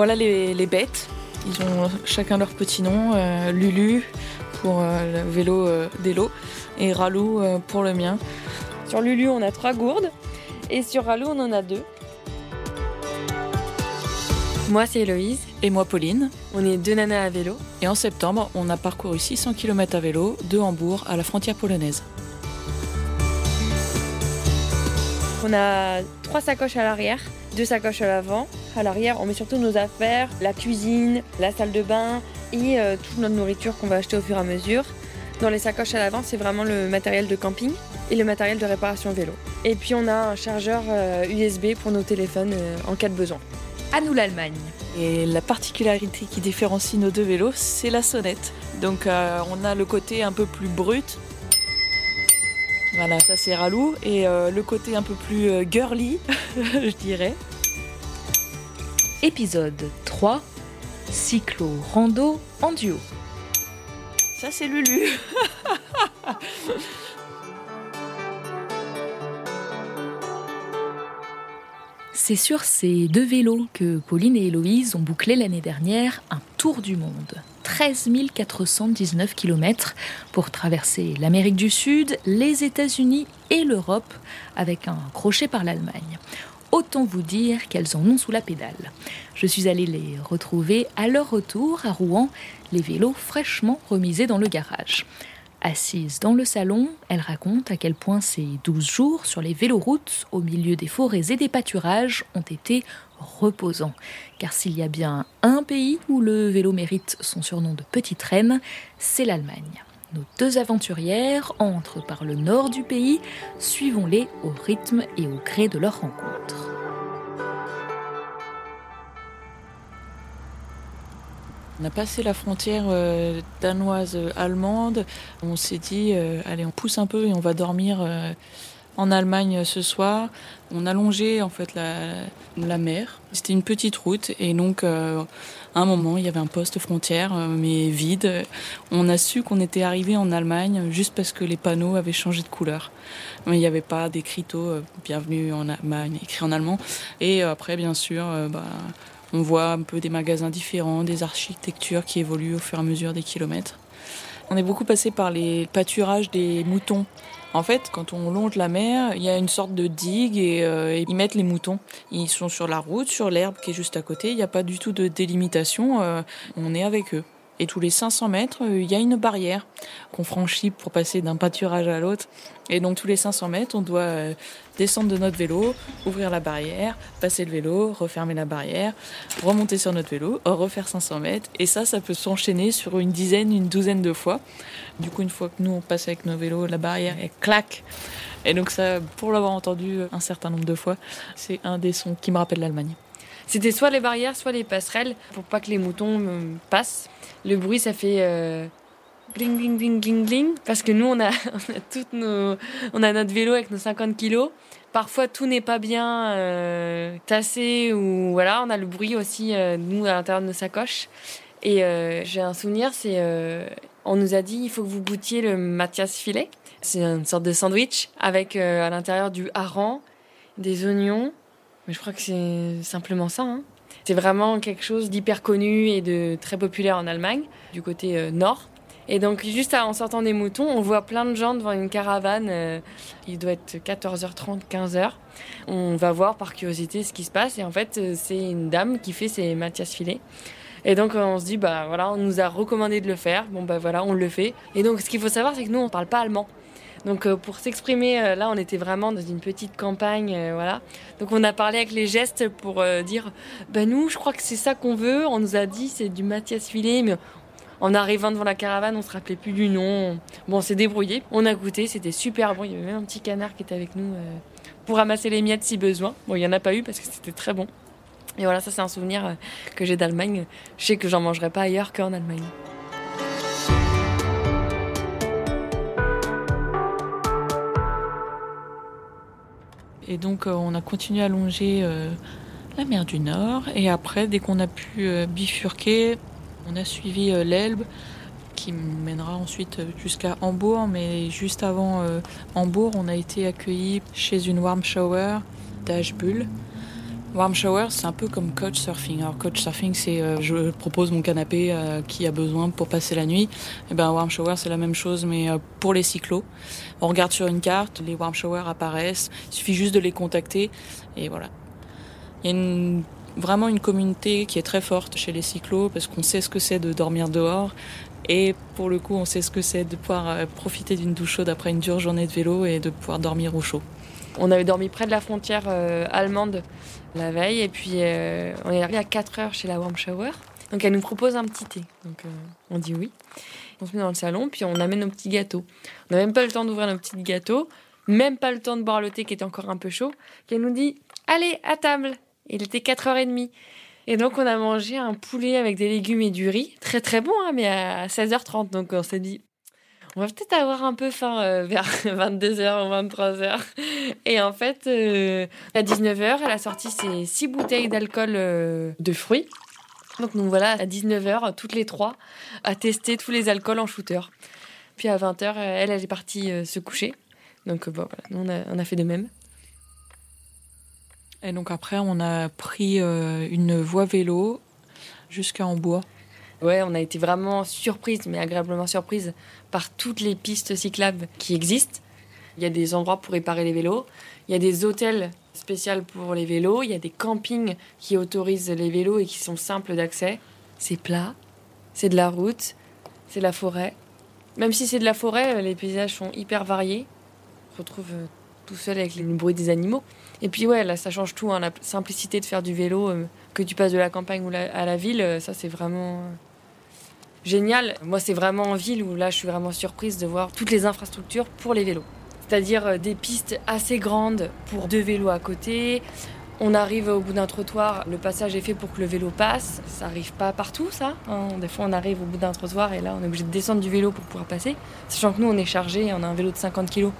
voilà les, bêtes. Ils ont chacun leur petit nom. Lulu pour le vélo d'Elo et Ralou pour le mien. Sur Lulu, on a trois gourdes et sur Ralou, on en a deux. Moi, c'est Héloïse. Et moi, Pauline. On est deux nanas à vélo. Et en septembre, on a parcouru 600 km à vélo de Hambourg à la frontière polonaise. On a trois sacoches à l'arrière, deux sacoches à l'avant. À l'arrière, on met surtout nos affaires, la cuisine, la salle de bain et euh, toute notre nourriture qu'on va acheter au fur et à mesure. Dans les sacoches à l'avant, c'est vraiment le matériel de camping et le matériel de réparation vélo. Et puis on a un chargeur USB euh, pour nos téléphones euh, en cas de besoin. À nous l'Allemagne. Et la particularité qui différencie nos deux vélos, c'est la sonnette. Donc on a le côté un peu plus brut, voilà, ça c'est Ralou. Et euh, le côté un peu plus euh, girly, je dirais. Épisode 3 Cyclo Rando en duo. Ça c'est Lulu. C'est sur ces deux vélos que Pauline et Héloïse ont bouclé l'année dernière un tour du monde. 13 419 km pour traverser l'Amérique du Sud, les États-Unis et l'Europe avec un crochet par l'Allemagne. Autant vous dire qu'elles en ont sous la pédale. Je suis allée les retrouver à leur retour à Rouen, les vélos fraîchement remisés dans le garage. Assise dans le salon, elle raconte à quel point ces 12 jours sur les véloroutes, au milieu des forêts et des pâturages, ont été reposants. Car s'il y a bien un pays où le vélo mérite son surnom de petite reine, c'est l'Allemagne. Nos deux aventurières entrent par le nord du pays, suivons-les au rythme et au gré de leur rencontre. On a passé la frontière euh, danoise-allemande. On s'est dit, euh, allez, on pousse un peu et on va dormir euh, en Allemagne ce soir. On a longé en fait la, mer. C'était une petite route et donc à un moment il y avait un poste frontière mais vide. On a su qu'on était arrivé en Allemagne juste parce que les panneaux avaient changé de couleur. Mais il n'y avait pas d'écriteau bienvenue en Allemagne écrit en allemand. Et après bien sûr, bah, on voit un peu des magasins différents, des architectures qui évoluent au fur et à mesure des kilomètres. On est beaucoup passé par les pâturages des moutons. En fait, quand on longe la mer, il y a une sorte de digue et, euh, ils mettent les moutons. Ils sont sur la route, sur l'herbe qui est juste à côté. Il n'y a pas du tout de délimitation. Euh, on est avec eux. Et tous les 500 mètres, euh, il y a une barrière qu'on franchit pour passer d'un pâturage à l'autre. Et donc tous les 500 mètres, on doit euh, descendre de notre vélo, ouvrir la barrière, passer le vélo, refermer la barrière, remonter sur notre vélo, refaire 500 mètres. Et ça, ça peut s'enchaîner sur une dizaine, une douzaine de fois. Du coup, une fois que nous, on passe avec nos vélos, la barrière, elle claque. Et donc ça, pour l'avoir entendu un certain nombre de fois, c'est un des sons qui me rappelle l'Allemagne. C'était soit les barrières, soit les passerelles pour pas que les moutons euh, passent. Le bruit, ça fait euh, gling, gling, gling, gling. Parce que nous, on a, on a, toutes nos, on a notre vélo avec nos 50 kilos. Parfois, tout n'est pas bien euh, tassé ou voilà. On a le bruit aussi, nous, à l'intérieur de nos sacoches. Et j'ai un souvenir, c'est on nous a dit il faut que vous goûtiez le Mathias filet. C'est une sorte de sandwich avec à l'intérieur du hareng, des oignons, mais je crois que c'est simplement ça. Hein. C'est vraiment quelque chose d'hyper connu et de très populaire en Allemagne, du côté euh, nord. Et donc, juste en sortant des moutons, on voit plein de gens devant une caravane. Euh, il doit être 14h30, 15h. On va voir par curiosité ce qui se passe. Et en fait, euh, c'est une dame qui fait ses Mathias filets. Et donc, on se dit, bah voilà, on nous a recommandé de le faire. Bon, bah voilà, on le fait. Et donc, ce qu'il faut savoir, c'est que nous, on parle pas allemand. Donc euh, pour s'exprimer, euh, là on était vraiment dans une petite campagne, euh, voilà. Donc on a parlé avec les gestes pour dire, ben nous je crois que c'est ça qu'on veut. On nous a dit c'est du Mathias Filet, mais en arrivant devant la caravane, on se rappelait plus du nom. Bon, on s'est débrouillé. On a goûté, c'était super bon. Il y avait même un petit canard qui était avec nous pour ramasser les miettes si besoin. Bon, il y en a pas eu parce que c'était très bon. Et voilà, ça c'est un souvenir que j'ai d'Allemagne. Je sais que j'en mangerai pas ailleurs qu'en Allemagne. Et donc euh, on a continué à longer euh, la mer du Nord. Et après, dès qu'on a pu euh, bifurquer, on a suivi l'Elbe qui mènera ensuite jusqu'à Hambourg. Mais juste avant Hambourg, on a été accueillis chez une warm shower d'Ashbull Warm shower, c'est un peu comme coach surfing. Alors coach surfing, c'est euh, je propose mon canapé à qui a besoin pour passer la nuit. Et eh ben warm shower, c'est la même chose, mais euh, pour les cyclos. On regarde sur une carte, les warm showers apparaissent. Il suffit juste de les contacter et voilà. Il y a une, vraiment une communauté qui est très forte chez les cyclos parce qu'on sait ce que c'est de dormir dehors. Et pour le coup, on sait ce que c'est de pouvoir euh, profiter d'une douche chaude après une dure journée de vélo et de pouvoir dormir au chaud. On avait dormi près de la frontière allemande la veille. Et puis, euh, on est arrivé à 4 heures chez la Warm Shower. Donc, elle nous propose un petit thé. Donc, euh, on dit oui. On se met dans le salon, puis on amène nos petits gâteaux. On n'a même pas le temps d'ouvrir nos petits gâteaux, même pas le temps de boire le thé qui était encore un peu chaud. Qu'elle nous dit Allez, à table Il était 4h30. Et donc, on a mangé un poulet avec des légumes et du riz. Très, très bon, hein, mais à 16h30. Donc, on s'est dit on va peut-être avoir un peu faim euh, vers 22h ou 23h. Et en fait, euh, à 19h, elle a sorti ses six bouteilles d'alcool euh, de fruits. Donc nous voilà à 19h, toutes les trois, à tester tous les alcools en shooter. Puis à 20h, elle, elle est partie se coucher. Donc bon, voilà, on a, fait de même. Et donc après, on a pris une voie vélo jusqu'à Hambourg. Ouais, on a été vraiment surprise, mais agréablement surprise par toutes les pistes cyclables qui existent. Il y a des endroits pour réparer les vélos, il y a des hôtels spéciaux pour les vélos, il y a des campings qui autorisent les vélos et qui sont simples d'accès. C'est plat, c'est de la route, c'est de la forêt. Même si c'est de la forêt, les paysages sont hyper variés. On se retrouve euh, tout seul avec le bruit des animaux. Et puis ouais, là ça change tout, hein, la simplicité de faire du vélo, euh, que tu passes de la campagne à la ville, euh, ça c'est vraiment génial. Moi, c'est vraiment en ville où là, je suis vraiment surprise de voir toutes les infrastructures pour les vélos. C'est-à-dire euh, des pistes assez grandes pour deux vélos à côté. On arrive au bout d'un trottoir, le passage est fait pour que le vélo passe. Ça arrive pas partout, ça. Hein. Des fois, on arrive au bout d'un trottoir et là, on est obligé de descendre du vélo pour pouvoir passer. Sachant que nous, on est chargé, on a un vélo de 50 kg.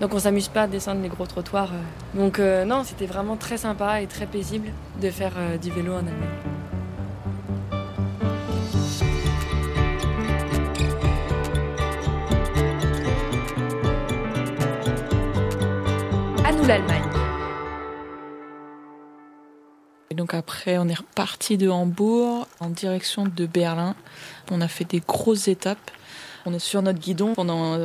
Donc on s'amuse pas à descendre les gros trottoirs. Euh. Donc euh, non, c'était vraiment très sympa et très paisible de faire du vélo en Allemagne. l'Allemagne. Donc après, on est reparti de Hambourg en direction de Berlin. On a fait des grosses étapes. On est sur notre guidon pendant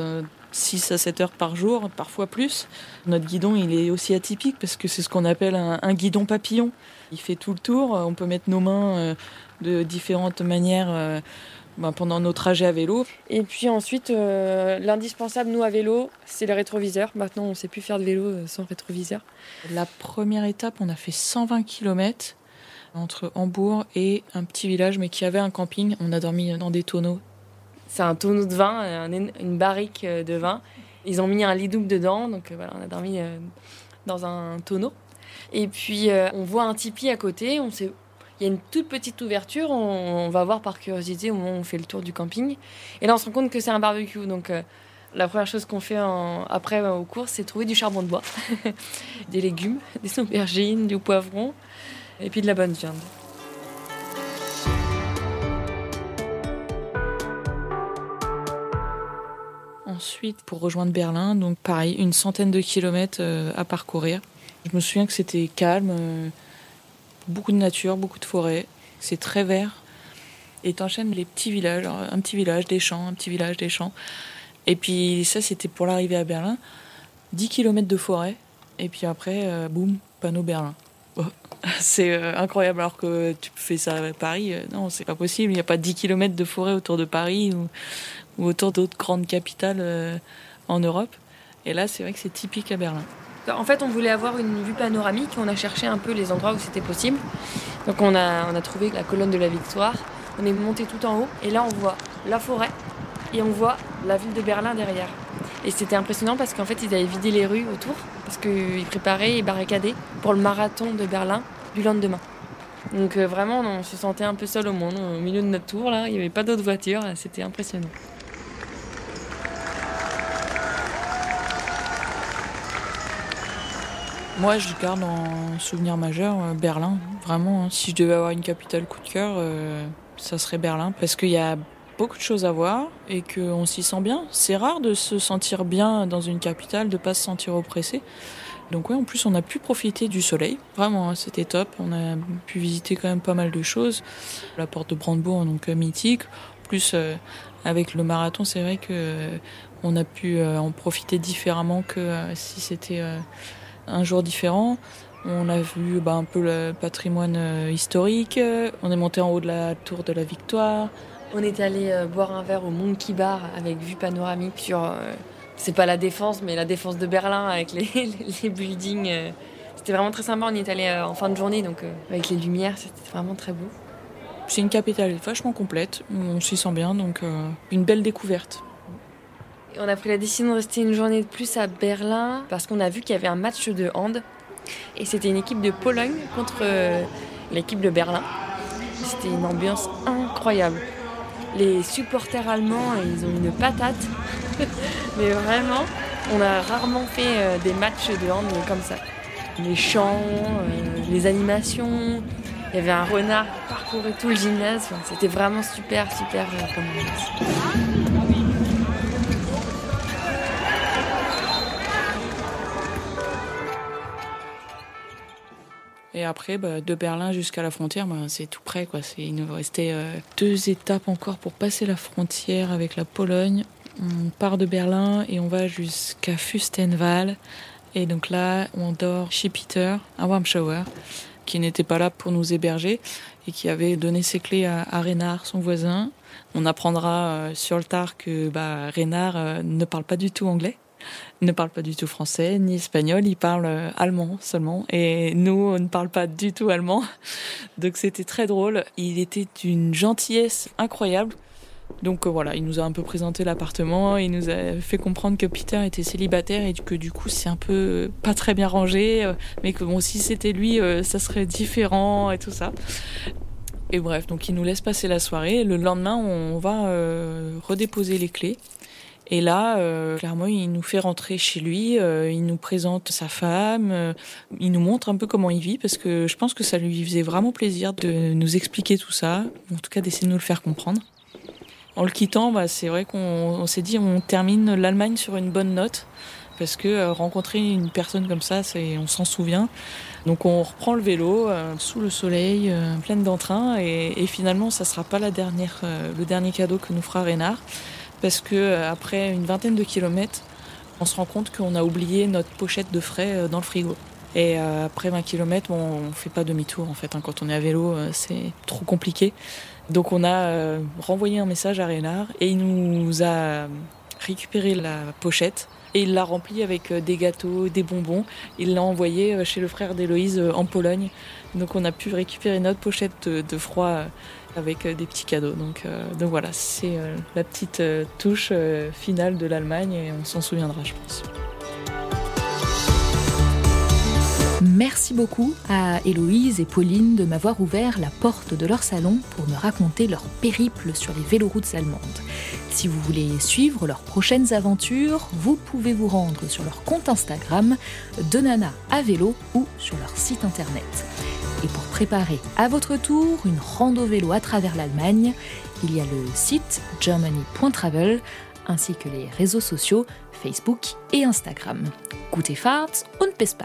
6 euh, à 7 heures par jour, parfois plus. Notre guidon, il est aussi atypique parce que c'est ce qu'on appelle un, guidon papillon. Il fait tout le tour. On peut mettre nos mains euh, de différentes manières bah, pendant nos trajets à vélo. Et puis ensuite, euh, l'indispensable, nous, à vélo, c'est le rétroviseur. Maintenant, on ne sait plus faire de vélo euh, sans rétroviseur. La première étape, on a fait 120 km entre Hambourg et un petit village, mais qui avait un camping. On a dormi dans des tonneaux. C'est un tonneau de vin, une barrique euh, de vin. Ils ont mis un lit double dedans, donc voilà, on a dormi dans un tonneau. Et puis, on voit un tipi à côté. On sait il y a une toute petite ouverture. On, va voir par curiosité au moment où on fait le tour du camping. Et là, on se rend compte que c'est un barbecue. Donc, euh, la première chose qu'on fait après euh, au cours, c'est trouver du charbon de bois, des légumes, des aubergines, du poivron, et puis de la bonne viande. Ensuite, pour rejoindre Berlin, donc pareil, une centaine de kilomètres euh, à parcourir. Je me souviens que c'était calme beaucoup de nature, beaucoup de forêts. C'est très vert. Et t'enchaînes les petits villages, un petit village, des champs, un petit village, des champs. Et puis ça, c'était pour l'arrivée à Berlin. 10 km de forêt. Et puis après, euh, boum, panneau Berlin. c'est euh, incroyable alors que tu fais ça à Paris. Euh, non, c'est pas possible. Il n'y a pas 10 km de forêt autour de Paris ou autour d'autres grandes capitales en Europe. Et là, c'est vrai que c'est typique à Berlin. En fait, on voulait avoir une vue panoramique. On a cherché un peu les endroits où c'était possible. Donc, on a, trouvé la colonne de la Victoire. On est monté tout en haut. Et là, on voit la forêt et on voit la ville de Berlin derrière. Et c'était impressionnant parce qu'en fait, ils avaient vidé les rues autour parce qu'ils préparaient et barricadaient pour le marathon de Berlin du lendemain. Donc, euh, vraiment, on se sentait un peu seul au monde, au milieu de notre tour. Là, il n'y avait pas d'autres voitures. C'était impressionnant. Moi, je garde en souvenir majeur euh, Berlin, vraiment. Hein. Si je devais avoir une capitale coup de cœur, euh, ça serait Berlin, parce qu'il y a beaucoup de choses à voir et qu'on s'y sent bien. C'est rare de se sentir bien dans une capitale, de pas se sentir oppressé. Donc ouais, en plus on a pu profiter du soleil, vraiment, hein, c'était top. On a pu visiter quand même pas mal de choses. La porte de Brandebourg, donc euh, mythique. Plus euh, avec le marathon, c'est vrai que euh, on a pu en profiter différemment que si c'était un jour différent. On a vu bah, un peu le patrimoine historique. On est monté en haut de la tour de la Victoire. On est allé boire un verre au Monkey Bar avec vue panoramique sur c'est pas la défense, mais la défense de Berlin avec les, les, buildings. Euh, c'était vraiment très sympa. On y est allé euh, en fin de journée, donc euh, avec les lumières, c'était vraiment très beau. C'est une capitale vachement complète, on s'y sent bien, donc une belle découverte. On a pris la décision de rester une journée de plus à Berlin parce qu'on a vu qu'il y avait un match de hand et c'était une équipe de Pologne contre l'équipe de Berlin. C'était une ambiance incroyable. Les supporters allemands, ils ont une patate. Mais vraiment, on a rarement fait euh, des matchs de hand comme ça. Les chants, euh, les animations, il y avait un renard qui parcourait tout le gymnase. C'était vraiment super, super euh, Et après, bah, de Berlin jusqu'à la frontière, bah, c'est tout près. Quoi. Il nous restait deux étapes encore pour passer la frontière avec la Pologne. On part de Berlin et on va jusqu'à Fustenwald. Et donc là, on dort chez Peter, à Warmschauer, qui n'était pas là pour nous héberger et qui avait donné ses clés à, Renard, son voisin. On apprendra euh, sur le tard que bah, Renard euh, ne parle pas du tout anglais, ne parle pas du tout français ni espagnol, il parle euh, allemand seulement. Et nous, on ne parle pas du tout allemand. Donc c'était très drôle. Il était d'une gentillesse incroyable. Donc euh, voilà, il nous a un peu présenté l'appartement, il nous a fait comprendre que Peter était célibataire et que du coup c'est un peu euh, pas très bien rangé, mais que bon si c'était lui, ça serait différent et tout ça. Et bref, donc il nous laisse passer la soirée. Le lendemain, on va redéposer les clés. Et là, clairement, il nous fait rentrer chez lui, il nous présente sa femme, il nous montre un peu comment il vit, parce que je pense que ça lui faisait vraiment plaisir de nous expliquer tout ça, en tout cas d'essayer de nous le faire comprendre. En le quittant, bah, c'est vrai qu'on s'est dit on termine l'Allemagne sur une bonne note parce que euh, rencontrer une personne comme ça, c'est on s'en souvient. Donc on reprend le vélo euh, sous le soleil, euh, pleine d'entrain, et, et, finalement ça sera pas la dernière, le dernier cadeau que nous fera Reynard, parce que après une vingtaine de kilomètres, on se rend compte qu'on a oublié notre pochette de frais dans le frigo. Et après 20 km, on on fait pas demi-tour en fait. Hein. Quand on est à vélo, c'est trop compliqué. Donc on a euh, renvoyé un message à Reynard et il nous a récupéré la pochette et il l'a remplie avec euh, des gâteaux, des bonbons. Il l'a envoyé euh, chez le frère d'Héloïse en Pologne. Donc on a pu récupérer notre pochette de, froid avec des petits cadeaux. Donc, donc voilà, c'est la petite touche finale de l'Allemagne et on s'en souviendra, je pense. Merci beaucoup à Héloïse et Pauline de m'avoir ouvert la porte de leur salon pour me raconter leur périple sur les véloroutes allemandes. Si vous voulez suivre leurs prochaines aventures, vous pouvez vous rendre sur leur compte Instagram de Nana à vélo ou sur leur site internet. Et pour préparer à votre tour une rando vélo à travers l'Allemagne, il y a le site germany.travel ainsi que les réseaux sociaux Facebook et Instagram. Gute Fahrt und bis!